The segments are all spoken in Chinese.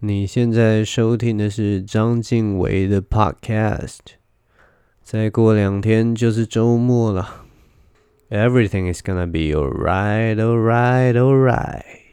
你现在收听的是张静伟的 Podcast。再过两天就是周末了。Everything is gonna be alright, alright, alright.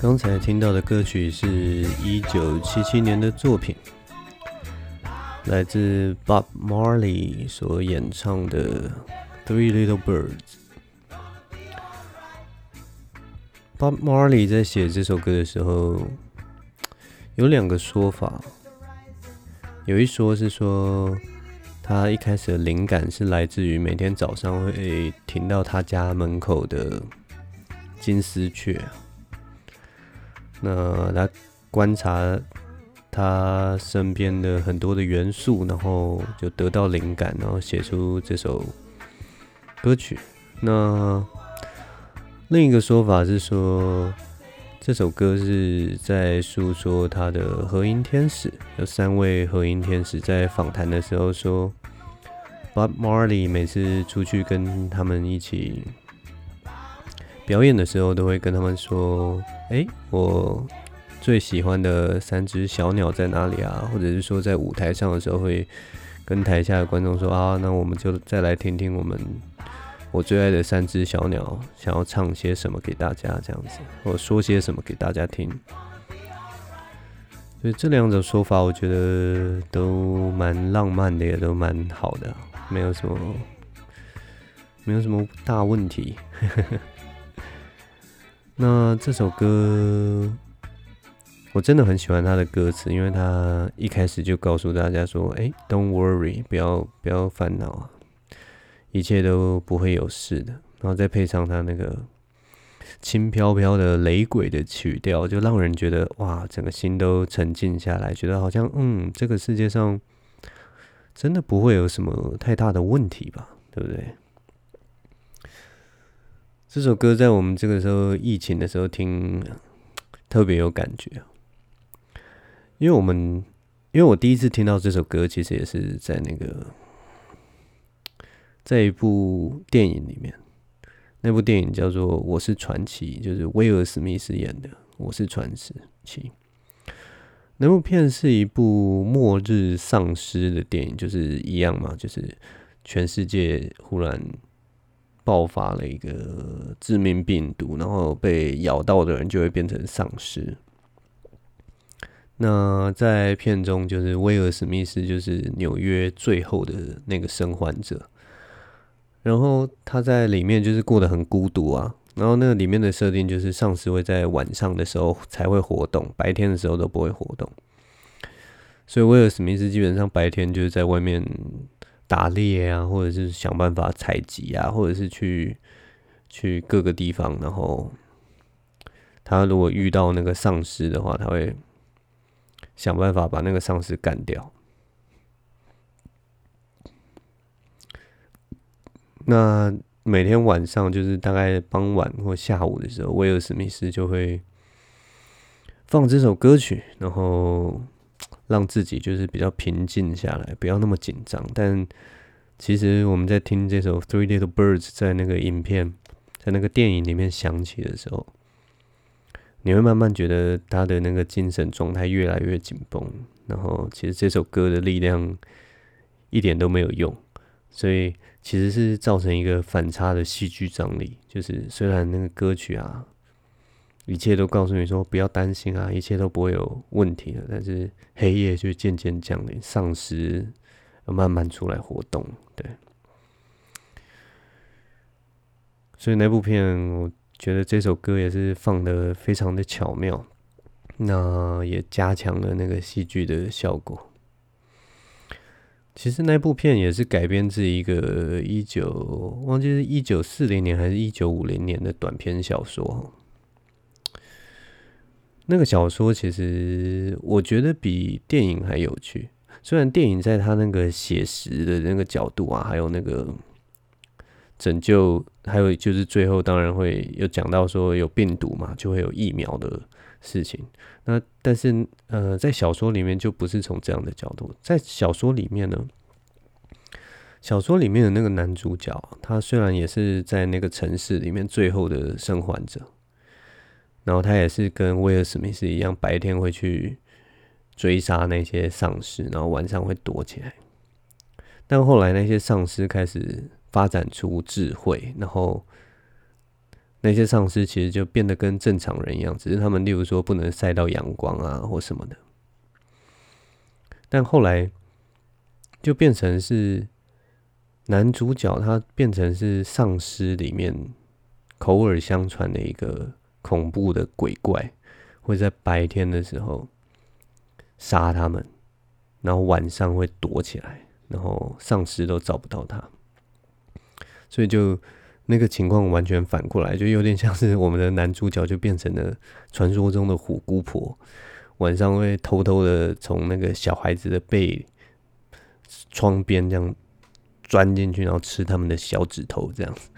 刚才听到的歌曲是一九七七年的作品，来自 Bob Marley 所演唱的《Three Little Birds》。Bob Marley 在写这首歌的时候，有两个说法，有一说是说，他一开始的灵感是来自于每天早上会听到他家门口的金丝雀。那来观察他身边的很多的元素，然后就得到灵感，然后写出这首歌曲。那另一个说法是说，这首歌是在诉说他的合音天使，有三位合音天使在访谈的时候说，Bob Marley 每次出去跟他们一起。表演的时候都会跟他们说：“哎，我最喜欢的三只小鸟在哪里啊？”或者是说在舞台上的时候会跟台下的观众说：“啊，那我们就再来听听我们我最爱的三只小鸟想要唱些什么给大家，这样子，或说些什么给大家听。”所以这两种说法，我觉得都蛮浪漫的，也都蛮好的，没有什么没有什么大问题。那这首歌，我真的很喜欢他的歌词，因为他一开始就告诉大家说：“哎，Don't worry，不要不要烦恼啊，一切都不会有事的。”然后再配上他那个轻飘飘的雷鬼的曲调，就让人觉得哇，整个心都沉静下来，觉得好像嗯，这个世界上真的不会有什么太大的问题吧，对不对？这首歌在我们这个时候疫情的时候听，特别有感觉。因为我们，因为我第一次听到这首歌，其实也是在那个，在一部电影里面。那部电影叫做《我是传奇》，就是威尔史密斯演的《我是传奇》。那部片是一部末日丧尸的电影，就是一样嘛，就是全世界忽然。爆发了一个致命病毒，然后被咬到的人就会变成丧尸。那在片中，就是威尔史密斯就是纽约最后的那个生还者，然后他在里面就是过得很孤独啊。然后那个里面的设定就是丧尸会在晚上的时候才会活动，白天的时候都不会活动。所以威尔史密斯基本上白天就是在外面。打猎啊，或者是想办法采集啊，或者是去去各个地方，然后他如果遇到那个丧尸的话，他会想办法把那个丧尸干掉。那每天晚上就是大概傍晚或下午的时候，威尔史密斯就会放这首歌曲，然后。让自己就是比较平静下来，不要那么紧张。但其实我们在听这首《Three Little Birds》在那个影片、在那个电影里面响起的时候，你会慢慢觉得他的那个精神状态越来越紧绷，然后其实这首歌的力量一点都没有用，所以其实是造成一个反差的戏剧张力。就是虽然那个歌曲啊，一切都告诉你说不要担心啊，一切都不会有问题的，但是黑夜就渐渐降临，丧尸慢慢出来活动，对。所以那部片，我觉得这首歌也是放得非常的巧妙，那也加强了那个戏剧的效果。其实那部片也是改编自一个一九忘记是一九四零年还是一九五零年的短篇小说。那个小说其实我觉得比电影还有趣，虽然电影在他那个写实的那个角度啊，还有那个。拯救，还有就是最后当然会有讲到说有病毒嘛，就会有疫苗的事情。那但是呃，在小说里面就不是从这样的角度。在小说里面呢，小说里面的那个男主角，他虽然也是在那个城市里面最后的生还者，然后他也是跟威尔史密斯一样，白天会去追杀那些丧尸，然后晚上会躲起来。但后来那些丧尸开始。发展出智慧，然后那些丧尸其实就变得跟正常人一样，只是他们例如说不能晒到阳光啊或什么的。但后来就变成是男主角，他变成是丧尸里面口耳相传的一个恐怖的鬼怪，会在白天的时候杀他们，然后晚上会躲起来，然后丧尸都找不到他。所以就那个情况完全反过来，就有点像是我们的男主角就变成了传说中的虎姑婆，晚上会偷偷的从那个小孩子的背窗边这样钻进去，然后吃他们的小指头这样子。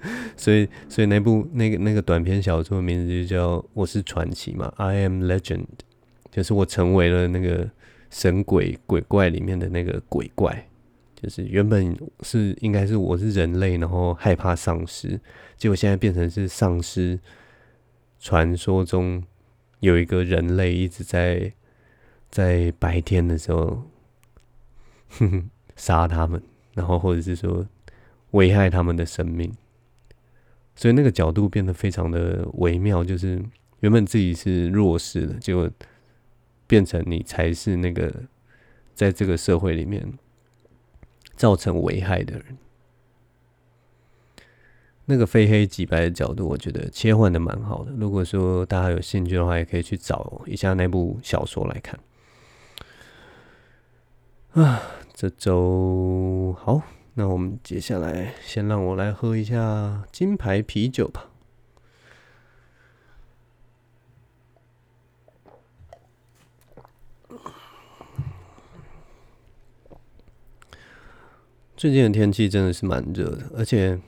所以，所以那部那个那个短篇小说的名字就叫《我是传奇》嘛，《I Am Legend》，就是我成为了那个神鬼鬼怪里面的那个鬼怪。就是原本是应该是我是人类，然后害怕丧尸，结果现在变成是丧尸。传说中有一个人类一直在在白天的时候，哼哼，杀他们，然后或者是说危害他们的生命，所以那个角度变得非常的微妙。就是原本自己是弱势的，结果变成你才是那个在这个社会里面。造成危害的人，那个非黑即白的角度，我觉得切换的蛮好的。如果说大家有兴趣的话，也可以去找一下那部小说来看。啊，这周好，那我们接下来先让我来喝一下金牌啤酒吧。最近的天气真的是蛮热的，而且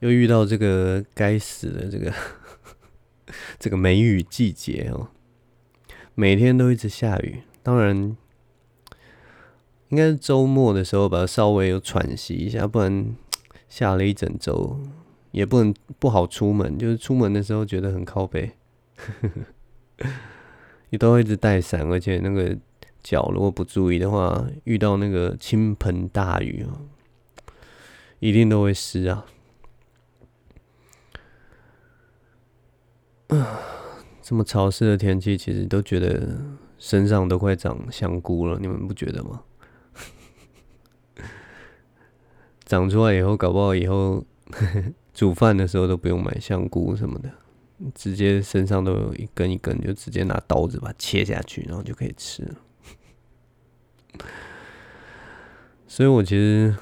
又遇到这个该死的这个 这个梅雨季节哦，每天都一直下雨。当然，应该是周末的时候吧，稍微有喘息一下，不然下了一整周也不能不好出门。就是出门的时候觉得很靠北，你都会一直带伞，而且那个。脚如果不注意的话，遇到那个倾盆大雨啊，一定都会湿啊！啊，这么潮湿的天气，其实都觉得身上都快长香菇了，你们不觉得吗？长出来以后，搞不好以后 煮饭的时候都不用买香菇什么的，直接身上都有一根一根，就直接拿刀子把它切下去，然后就可以吃了。所以，我其实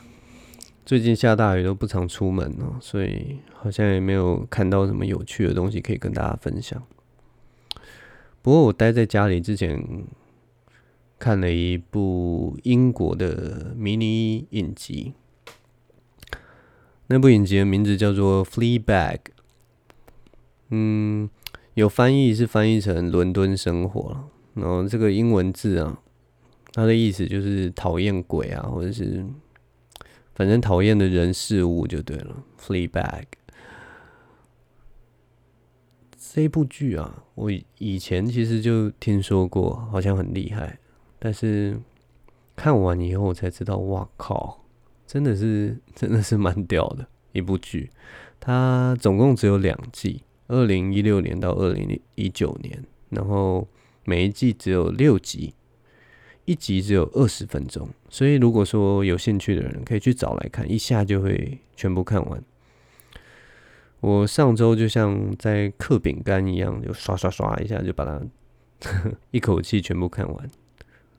最近下大雨都不常出门哦，所以好像也没有看到什么有趣的东西可以跟大家分享。不过，我待在家里之前看了一部英国的迷你影集，那部影集的名字叫做《Fleabag》，嗯，有翻译是翻译成《伦敦生活》，然后这个英文字啊。它的意思就是讨厌鬼啊，或者是反正讨厌的人事物就对了。Fleabag，这部剧啊，我以前其实就听说过，好像很厉害，但是看完以后才知道，哇靠，真的是 真的是蛮屌的一部剧。它总共只有两季，二零一六年到二零一九年，然后每一季只有六集，一集只有二十分钟，所以如果说有兴趣的人可以去找来看，一下就会全部看完。我上周就像在嗑饼干一样，就刷刷刷一下就把它 一口气全部看完，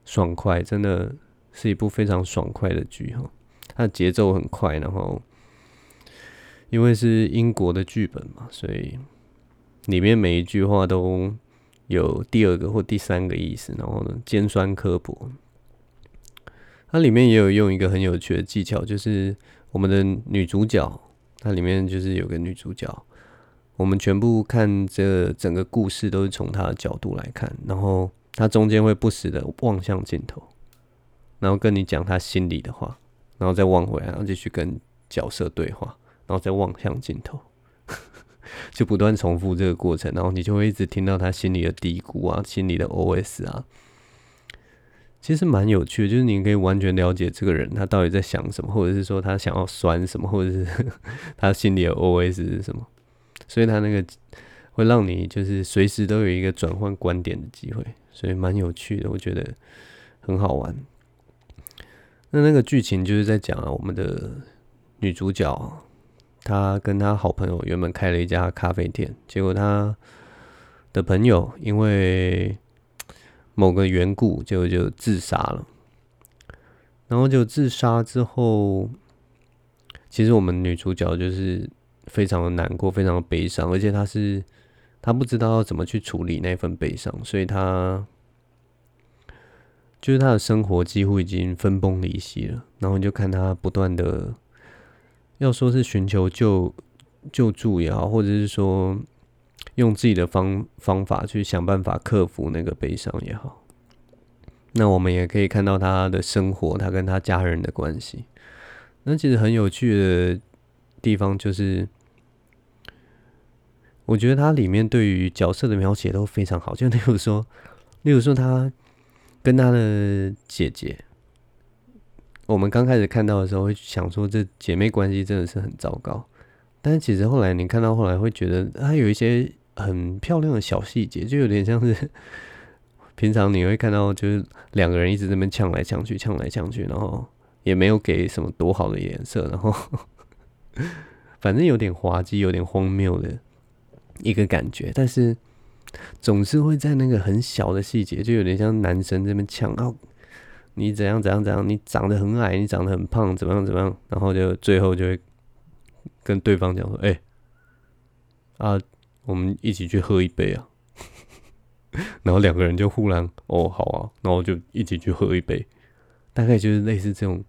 爽快，真的是一部非常爽快的剧哈。它节奏很快，然后因为是英国的剧本嘛，所以里面每一句话都有第二个或第三个意思，然后呢尖酸刻薄。它里面也有用一个很有趣的技巧，就是我们的女主角。它里面就是有个女主角，我们全部看这整个故事都是从她的角度来看，然后她中间会不时的望向镜头，然后跟你讲她心里的话，然后再望回来，然后继续跟角色对话，然后再望向镜头，就不断重复这个过程，然后你就会一直听到他心里的嘀咕啊，心里的 OS 啊。其实蛮有趣的，就是你可以完全了解这个人他到底在想什么，或者是说他想要酸什么，或者是 他心里的 OS 是什么。所以他那个会让你就是随时都有一个转换观点的机会，所以蛮有趣的，我觉得很好玩。那那个剧情就是在讲啊，我们的女主角她跟她好朋友原本开了一家咖啡店，结果她的朋友因为某个缘故就就自杀了，然后就自杀之后，其实我们女主角就是非常的难过，非常的悲伤，而且她是她不知道要怎么去处理那份悲伤，所以她就是他的生活几乎已经分崩离析了。然后你就看他不断的要说是寻求救救助也好，或者是说。用自己的方方法去想办法克服那个悲伤也好，那我们也可以看到他的生活，他跟他家人的关系。那其实很有趣的地方就是，我觉得他里面对于角色的描写都非常好。就例如说，例如说他跟他的姐姐，我们刚开始看到的时候会想说，这姐妹关系真的是很糟糕。但是其实后来你看到后来会觉得，他有一些。很漂亮的小细节，就有点像是 平常你会看到，就是两个人一直在那边呛来呛去，呛来呛去，然后也没有给什么多好的颜色，然后 反正有点滑稽，有点荒谬的一个感觉。但是总是会在那个很小的细节，就有点像男生这边呛到你怎样怎样怎样，你长得很矮，你长得很胖，怎么样怎么样，然后就最后就会跟对方讲说：“哎、啊。”我们一起去喝一杯啊，然后两个人就忽然哦好啊，然后就一起去喝一杯，大概就是类似这种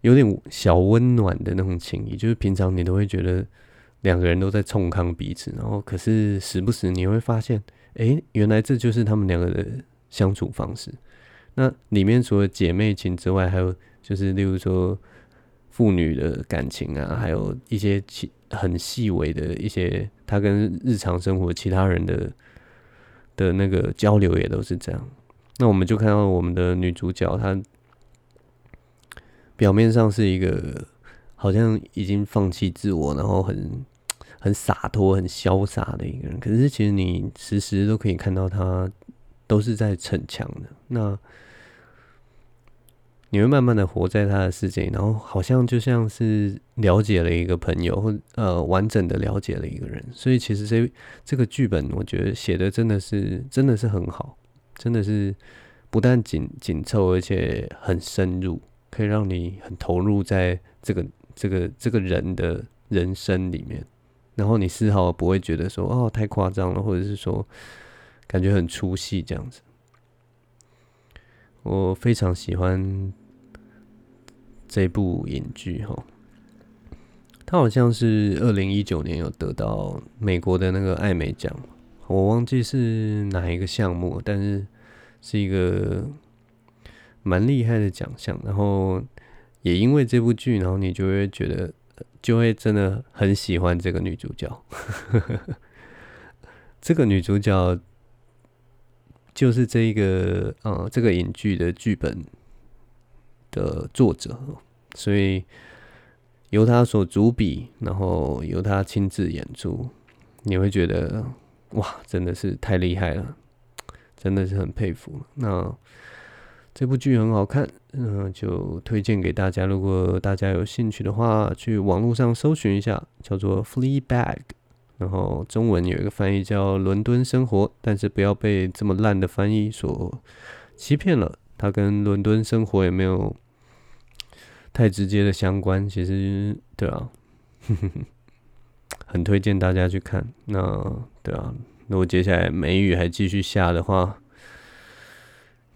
有点小温暖的那种情谊，就是平常你都会觉得两个人都在冲康彼此，然后可是时不时你会发现，哎，原来这就是他们两个的相处方式。那里面除了姐妹情之外，还有就是例如说父女的感情啊，还有一些其。很细微的一些，他跟日常生活其他人的的那个交流也都是这样。那我们就看到我们的女主角，她表面上是一个好像已经放弃自我，然后很很洒脱、很潇洒的一个人。可是其实你时时都可以看到他都是在逞强的。那你会慢慢的活在他的世界，然后好像就像是了解了一个朋友，或呃完整的了解了一个人。所以其实这这个剧本，我觉得写的真的是真的是很好，真的是不但紧紧凑，而且很深入，可以让你很投入在这个这个这个人的人生里面。然后你丝毫不会觉得说哦太夸张了，或者是说感觉很出戏这样子。我非常喜欢。这部影剧哈，它好像是二零一九年有得到美国的那个艾美奖，我忘记是哪一个项目，但是是一个蛮厉害的奖项。然后也因为这部剧，然后你就会觉得，就会真的很喜欢这个女主角。这个女主角就是这一个呃这个影剧的剧本的作者，所以由她所主笔，然后由她亲自演出，你会觉得哇，真的是太厉害了，真的是很佩服。那这部剧很好看，嗯、就推荐给大家。如果大家有兴趣的话，去网络上搜寻一下，叫做《Fleabag》。然后中文有一个翻译叫《伦敦生活》，但是不要被这么烂的翻译所欺骗了。它跟伦敦生活也没有太直接的相关。其实，对啊，很推荐大家去看。那对啊，如果接下来梅雨还继续下的话，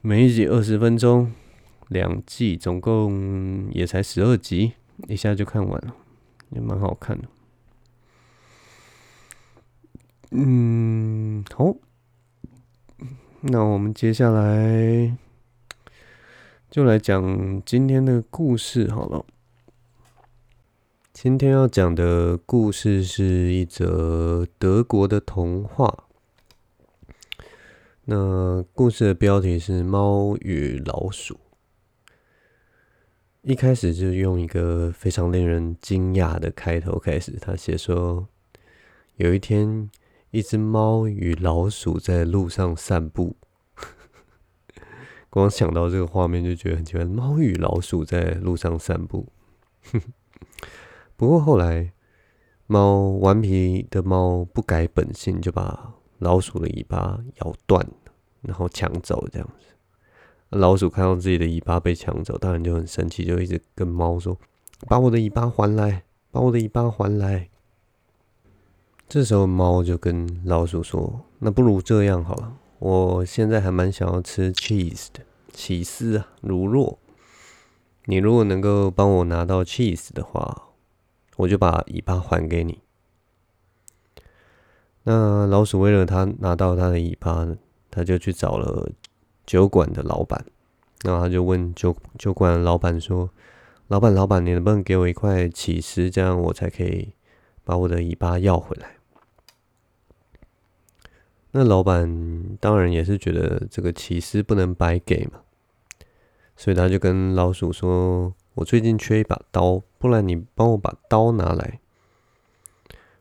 每一集二十分钟，两季总共也才十二集，一下就看完了，也蛮好看的。嗯，好，那我们接下来就来讲今天的故事好了。今天要讲的故事是一则德国的童话。那故事的标题是《猫与老鼠》。一开始就用一个非常令人惊讶的开头开始，他写说，有一天。一只猫与老鼠在路上散步，光想到这个画面就觉得很奇怪。猫与老鼠在路上散步，不过后来猫顽皮的猫不改本性，就把老鼠的尾巴咬断，然后抢走这样子。老鼠看到自己的尾巴被抢走，当然就很生气，就一直跟猫说：“把我的尾巴还来，把我的尾巴还来。”这时候，猫就跟老鼠说：“那不如这样好了，我现在还蛮想要吃 cheese 的起司啊，乳酪。你如果能够帮我拿到 cheese 的话，我就把尾巴还给你。”那老鼠为了他拿到他的尾巴，他就去找了酒馆的老板。然后他就问酒酒馆老板说：“老板，老板，你能不能给我一块起司，这样我才可以把我的尾巴要回来？”那老板当然也是觉得这个起司不能白给嘛，所以他就跟老鼠说：“我最近缺一把刀，不然你帮我把刀拿来，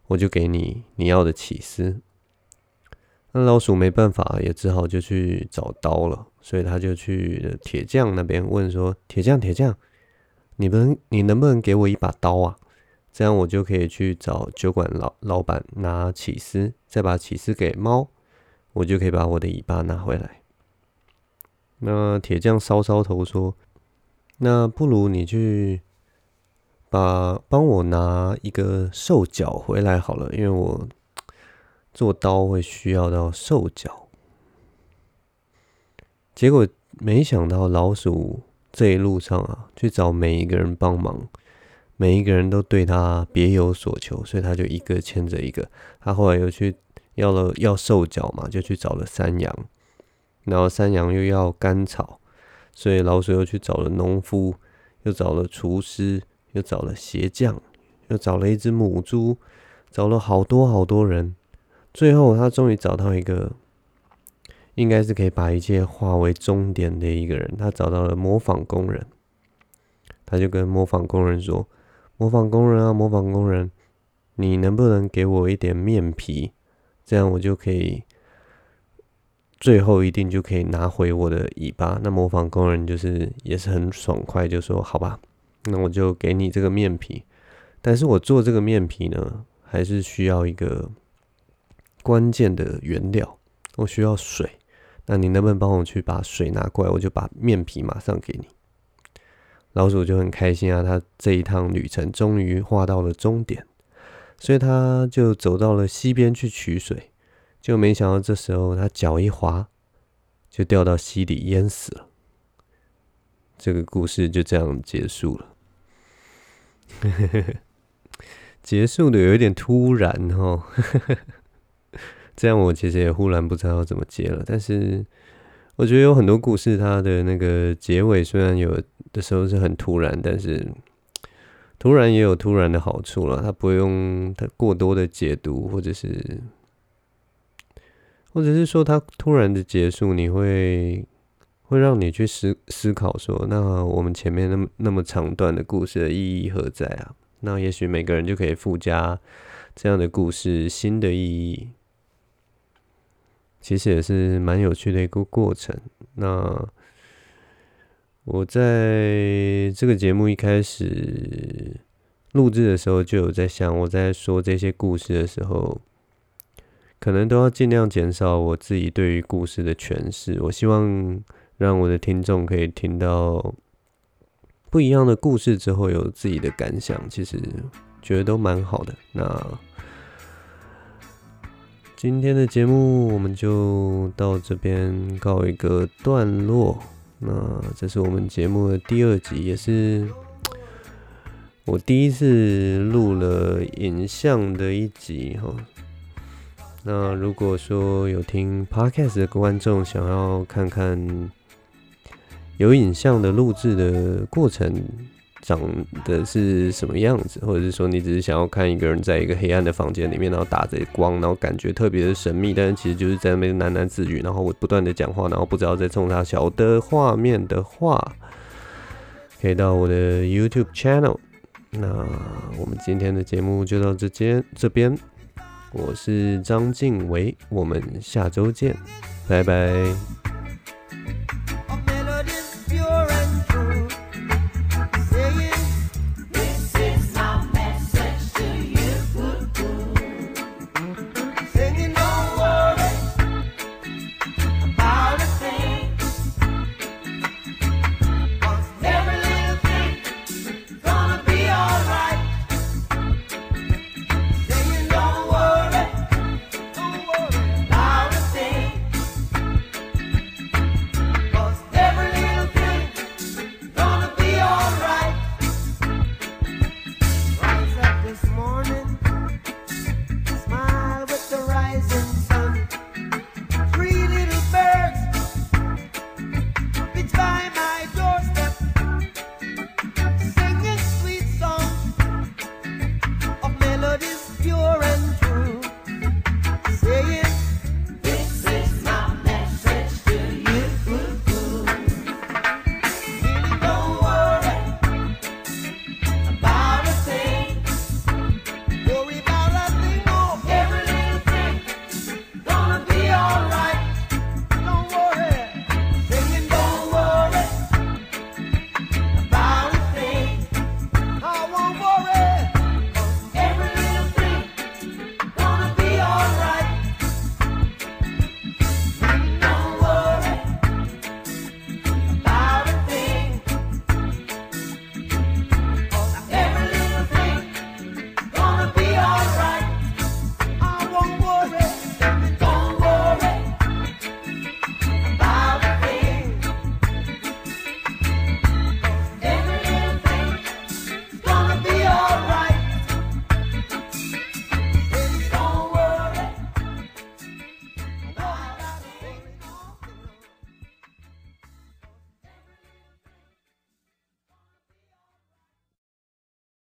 我就给你你要的起司。”那老鼠没办法，也只好就去找刀了，所以他就去铁匠那边问说：“铁匠，铁匠，你们你能不能给我一把刀啊？这样我就可以去找酒馆老老板拿起司，再把起司给猫。”我就可以把我的尾巴拿回来。那铁匠搔搔头说：“那不如你去把帮我拿一个兽脚回来好了，因为我做刀会需要到兽脚。”结果没想到老鼠这一路上啊，去找每一个人帮忙，每一个人都对他别有所求，所以他就一个牵着一个。他后来又去。要了要兽脚嘛，就去找了山羊，然后山羊又要干草，所以老鼠又去找了农夫，又找了厨师，又找了鞋匠，又找了一只母猪，找了好多好多人，最后他终于找到一个，应该是可以把一切化为终点的一个人，他找到了模仿工人，他就跟模仿工人说：“模仿工人啊，模仿工人，你能不能给我一点面皮？”这样我就可以，最后一定就可以拿回我的尾巴。那模仿工人就是也是很爽快，就说好吧，那我就给你这个面皮。但是我做这个面皮呢，还是需要一个关键的原料，我需要水。那你能不能帮我去把水拿过来？我就把面皮马上给你。老鼠就很开心啊，他这一趟旅程终于画到了终点。所以他就走到了溪边去取水，就没想到这时候他脚一滑，就掉到溪里淹死了。这个故事就这样结束了，呵呵呵结束的有一点突然哦。这样我其实也忽然不知道要怎么接了。但是我觉得有很多故事，它的那个结尾虽然有的时候是很突然，但是。突然也有突然的好处了，它不用它过多的解读，或者是或者是说它突然的结束，你会会让你去思思考说，那我们前面那么那么长段的故事的意义何在啊？那也许每个人就可以附加这样的故事新的意义，其实也是蛮有趣的一个过程。那我在这个节目一开始录制的时候，就有在想，我在说这些故事的时候。可能都要尽量减少我自己对于故事的诠释。我希望让我的听众可以听到不一样的故事之后有自己的感想，其实觉得都蛮好的。那今天的节目我们就到这边告一个段落。那这是我们节目的第二集，也是 我第一次录了影像的一集哈。那如果说有听 Podcast 的观众想要看看有影像的录制的过程长的是什么样子，或者是说你只是想要看一个人在一个黑暗的房间里面，然后打着光，然后感觉特别的神秘，但是其实就是在那边喃喃自语，然后我不断的讲话，然后不知道在冲他小的画面的话，可以到我的 YouTube channel。那我们今天的节目就到这间这边。我是张静唯，我们下周见，拜拜。